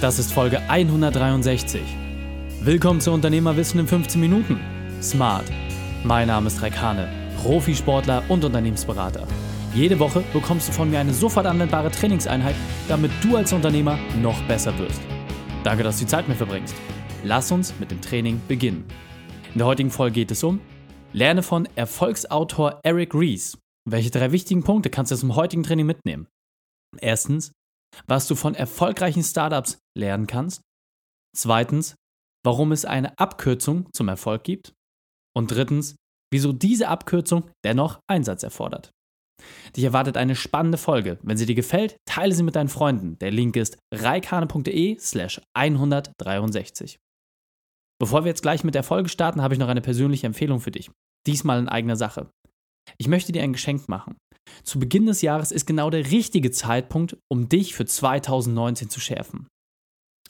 Das ist Folge 163. Willkommen zu Unternehmerwissen in 15 Minuten. Smart. Mein Name ist Raikane, Profisportler und Unternehmensberater. Jede Woche bekommst du von mir eine sofort anwendbare Trainingseinheit, damit du als Unternehmer noch besser wirst. Danke, dass du die Zeit mit verbringst. Lass uns mit dem Training beginnen. In der heutigen Folge geht es um Lerne von Erfolgsautor Eric Ries. Welche drei wichtigen Punkte kannst du zum heutigen Training mitnehmen? Erstens, was du von erfolgreichen Startups lernen kannst. Zweitens, warum es eine Abkürzung zum Erfolg gibt. Und drittens, wieso diese Abkürzung dennoch Einsatz erfordert. Dich erwartet eine spannende Folge. Wenn sie dir gefällt, teile sie mit deinen Freunden. Der Link ist reikane.de slash 163. Bevor wir jetzt gleich mit der Folge starten, habe ich noch eine persönliche Empfehlung für dich. Diesmal in eigener Sache. Ich möchte dir ein Geschenk machen. Zu Beginn des Jahres ist genau der richtige Zeitpunkt, um dich für 2019 zu schärfen.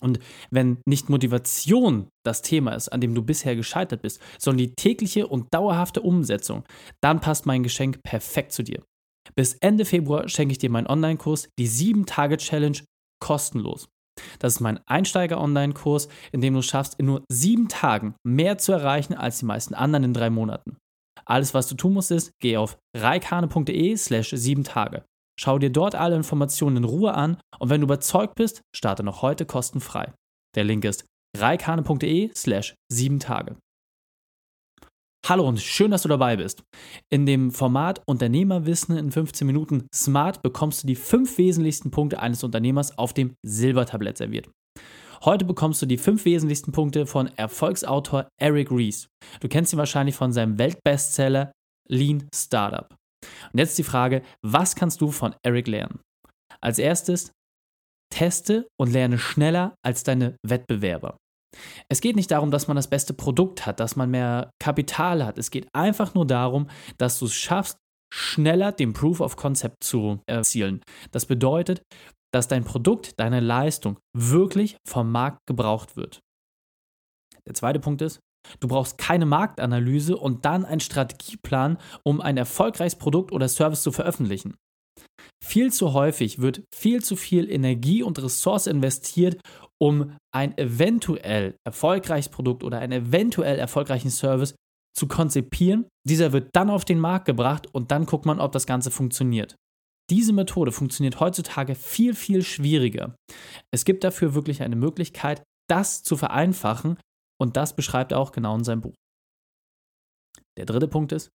Und wenn nicht Motivation das Thema ist, an dem du bisher gescheitert bist, sondern die tägliche und dauerhafte Umsetzung, dann passt mein Geschenk perfekt zu dir. Bis Ende Februar schenke ich dir meinen Online-Kurs, die 7-Tage-Challenge, kostenlos. Das ist mein Einsteiger-Online-Kurs, in dem du schaffst, in nur sieben Tagen mehr zu erreichen als die meisten anderen in drei Monaten. Alles, was du tun musst, ist, geh auf reikane.de slash sieben Tage. Schau dir dort alle Informationen in Ruhe an und wenn du überzeugt bist, starte noch heute kostenfrei. Der Link ist reikane.de slash sieben Tage. Hallo und schön, dass du dabei bist. In dem Format Unternehmerwissen in 15 Minuten Smart bekommst du die fünf wesentlichsten Punkte eines Unternehmers auf dem Silbertablett serviert. Heute bekommst du die fünf wesentlichsten Punkte von Erfolgsautor Eric Ries. Du kennst ihn wahrscheinlich von seinem Weltbestseller Lean Startup. Und jetzt die Frage, was kannst du von Eric lernen? Als erstes, teste und lerne schneller als deine Wettbewerber. Es geht nicht darum, dass man das beste Produkt hat, dass man mehr Kapital hat. Es geht einfach nur darum, dass du es schaffst, schneller den Proof of Concept zu erzielen. Das bedeutet, dass dein Produkt, deine Leistung wirklich vom Markt gebraucht wird. Der zweite Punkt ist, du brauchst keine Marktanalyse und dann einen Strategieplan, um ein erfolgreiches Produkt oder Service zu veröffentlichen. Viel zu häufig wird viel zu viel Energie und Ressource investiert, um ein eventuell erfolgreiches Produkt oder einen eventuell erfolgreichen Service zu konzipieren. Dieser wird dann auf den Markt gebracht und dann guckt man, ob das Ganze funktioniert. Diese Methode funktioniert heutzutage viel, viel schwieriger. Es gibt dafür wirklich eine Möglichkeit, das zu vereinfachen und das beschreibt er auch genau in seinem Buch. Der dritte Punkt ist,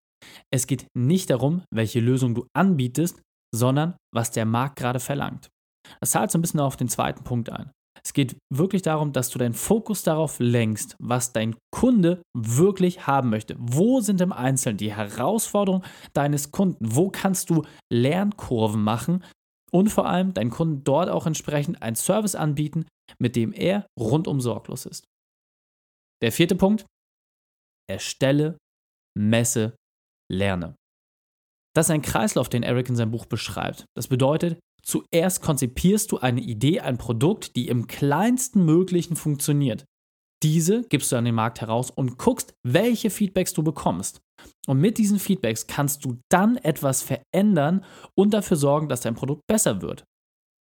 es geht nicht darum, welche Lösung du anbietest, sondern was der Markt gerade verlangt. Das zahlt so ein bisschen auf den zweiten Punkt ein. Es geht wirklich darum, dass du deinen Fokus darauf lenkst, was dein Kunde wirklich haben möchte. Wo sind im Einzelnen die Herausforderungen deines Kunden? Wo kannst du Lernkurven machen und vor allem deinen Kunden dort auch entsprechend einen Service anbieten, mit dem er rundum sorglos ist. Der vierte Punkt, erstelle, messe, lerne. Das ist ein Kreislauf, den Eric in seinem Buch beschreibt. Das bedeutet, Zuerst konzipierst du eine Idee, ein Produkt, die im kleinsten möglichen funktioniert. Diese gibst du an den Markt heraus und guckst, welche Feedbacks du bekommst. Und mit diesen Feedbacks kannst du dann etwas verändern und dafür sorgen, dass dein Produkt besser wird.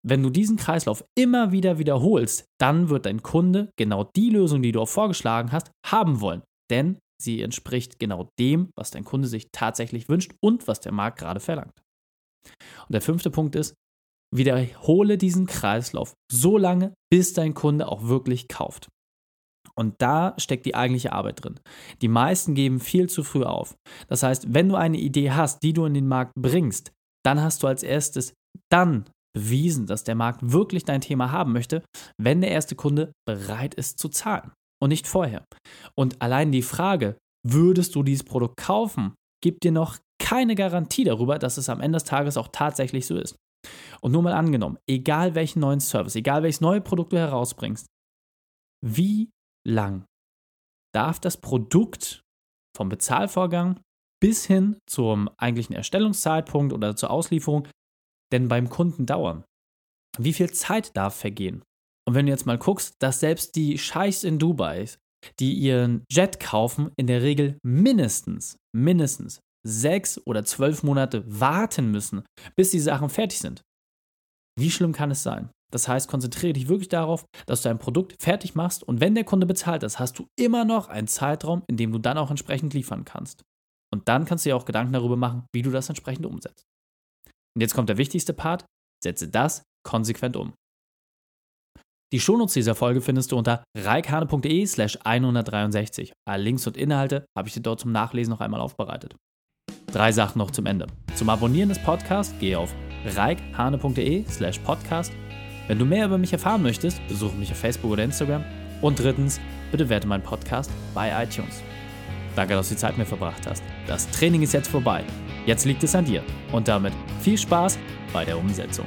Wenn du diesen Kreislauf immer wieder wiederholst, dann wird dein Kunde genau die Lösung, die du auch vorgeschlagen hast, haben wollen. Denn sie entspricht genau dem, was dein Kunde sich tatsächlich wünscht und was der Markt gerade verlangt. Und der fünfte Punkt ist, Wiederhole diesen Kreislauf so lange, bis dein Kunde auch wirklich kauft. Und da steckt die eigentliche Arbeit drin. Die meisten geben viel zu früh auf. Das heißt, wenn du eine Idee hast, die du in den Markt bringst, dann hast du als erstes dann bewiesen, dass der Markt wirklich dein Thema haben möchte, wenn der erste Kunde bereit ist zu zahlen und nicht vorher. Und allein die Frage, würdest du dieses Produkt kaufen, gibt dir noch keine Garantie darüber, dass es am Ende des Tages auch tatsächlich so ist. Und nur mal angenommen, egal welchen neuen Service, egal welches neue Produkt du herausbringst, wie lang darf das Produkt vom Bezahlvorgang bis hin zum eigentlichen Erstellungszeitpunkt oder zur Auslieferung denn beim Kunden dauern? Wie viel Zeit darf vergehen? Und wenn du jetzt mal guckst, dass selbst die Scheichs in Dubai, die ihren Jet kaufen, in der Regel mindestens, mindestens sechs oder zwölf Monate warten müssen, bis die Sachen fertig sind. Wie schlimm kann es sein? Das heißt, konzentriere dich wirklich darauf, dass du ein Produkt fertig machst und wenn der Kunde bezahlt ist, hast du immer noch einen Zeitraum, in dem du dann auch entsprechend liefern kannst. Und dann kannst du dir auch Gedanken darüber machen, wie du das entsprechend umsetzt. Und jetzt kommt der wichtigste Part, setze das konsequent um. Die Shownotes dieser Folge findest du unter reikhane.de slash 163. Alle Links und Inhalte habe ich dir dort zum Nachlesen noch einmal aufbereitet. Drei Sachen noch zum Ende. Zum Abonnieren des Podcasts gehe auf reikhane.de slash podcast. Wenn du mehr über mich erfahren möchtest, besuche mich auf Facebook oder Instagram. Und drittens, bitte werte meinen Podcast bei iTunes. Danke, dass du die Zeit mit mir verbracht hast. Das Training ist jetzt vorbei. Jetzt liegt es an dir. Und damit viel Spaß bei der Umsetzung.